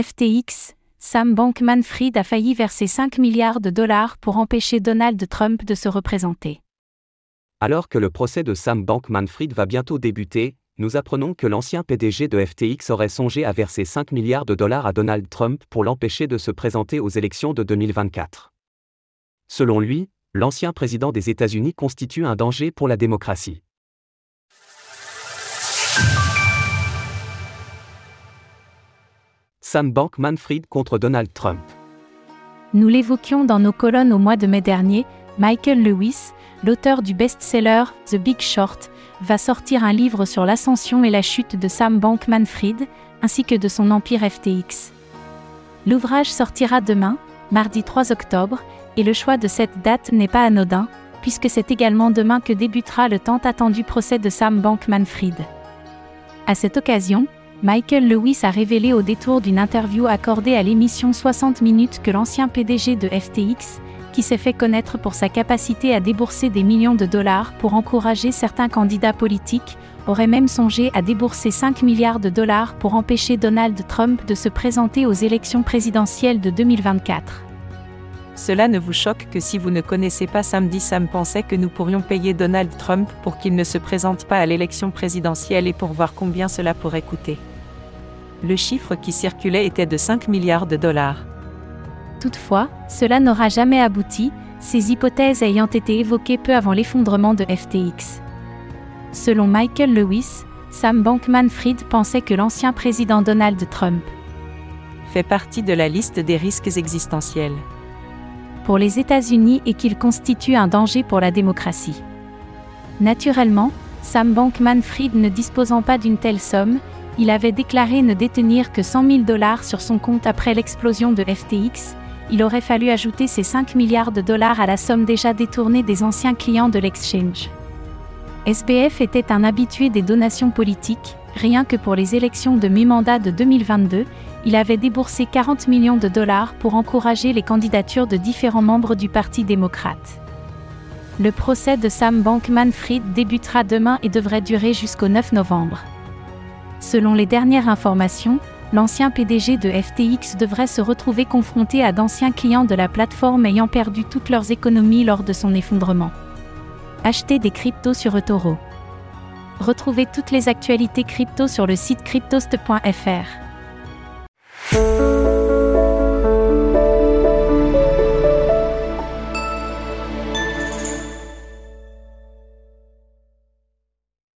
FTX, Sam Bankman-Fried a failli verser 5 milliards de dollars pour empêcher Donald Trump de se représenter. Alors que le procès de Sam Bankman-Fried va bientôt débuter, nous apprenons que l'ancien PDG de FTX aurait songé à verser 5 milliards de dollars à Donald Trump pour l'empêcher de se présenter aux élections de 2024. Selon lui, l'ancien président des États-Unis constitue un danger pour la démocratie. Sam Bankman-Fried contre Donald Trump. Nous l'évoquions dans nos colonnes au mois de mai dernier, Michael Lewis, l'auteur du best-seller The Big Short, va sortir un livre sur l'ascension et la chute de Sam Bankman-Fried, ainsi que de son empire FTX. L'ouvrage sortira demain, mardi 3 octobre, et le choix de cette date n'est pas anodin, puisque c'est également demain que débutera le tant attendu procès de Sam Bankman-Fried. À cette occasion, Michael Lewis a révélé au détour d'une interview accordée à l'émission 60 minutes que l'ancien PDG de FTX, qui s'est fait connaître pour sa capacité à débourser des millions de dollars pour encourager certains candidats politiques, aurait même songé à débourser 5 milliards de dollars pour empêcher Donald Trump de se présenter aux élections présidentielles de 2024. Cela ne vous choque que si vous ne connaissez pas Samedi Sam pensait que nous pourrions payer Donald Trump pour qu'il ne se présente pas à l'élection présidentielle et pour voir combien cela pourrait coûter le chiffre qui circulait était de 5 milliards de dollars. Toutefois, cela n'aura jamais abouti, ces hypothèses ayant été évoquées peu avant l'effondrement de FTX. Selon Michael Lewis, Sam Bankman-Fried pensait que l'ancien président Donald Trump fait partie de la liste des risques existentiels pour les États-Unis et qu'il constitue un danger pour la démocratie. Naturellement, Sam Bankman-Fried ne disposant pas d'une telle somme, il avait déclaré ne détenir que 100 000 dollars sur son compte après l'explosion de FTX, il aurait fallu ajouter ces 5 milliards de dollars à la somme déjà détournée des anciens clients de l'exchange. SBF était un habitué des donations politiques, rien que pour les élections de mi-mandat de 2022, il avait déboursé 40 millions de dollars pour encourager les candidatures de différents membres du Parti démocrate. Le procès de Sam Bankman-Fried débutera demain et devrait durer jusqu'au 9 novembre. Selon les dernières informations, l'ancien PDG de FTX devrait se retrouver confronté à d'anciens clients de la plateforme ayant perdu toutes leurs économies lors de son effondrement. Achetez des cryptos sur eToro. Retrouvez toutes les actualités crypto sur le site cryptost.fr.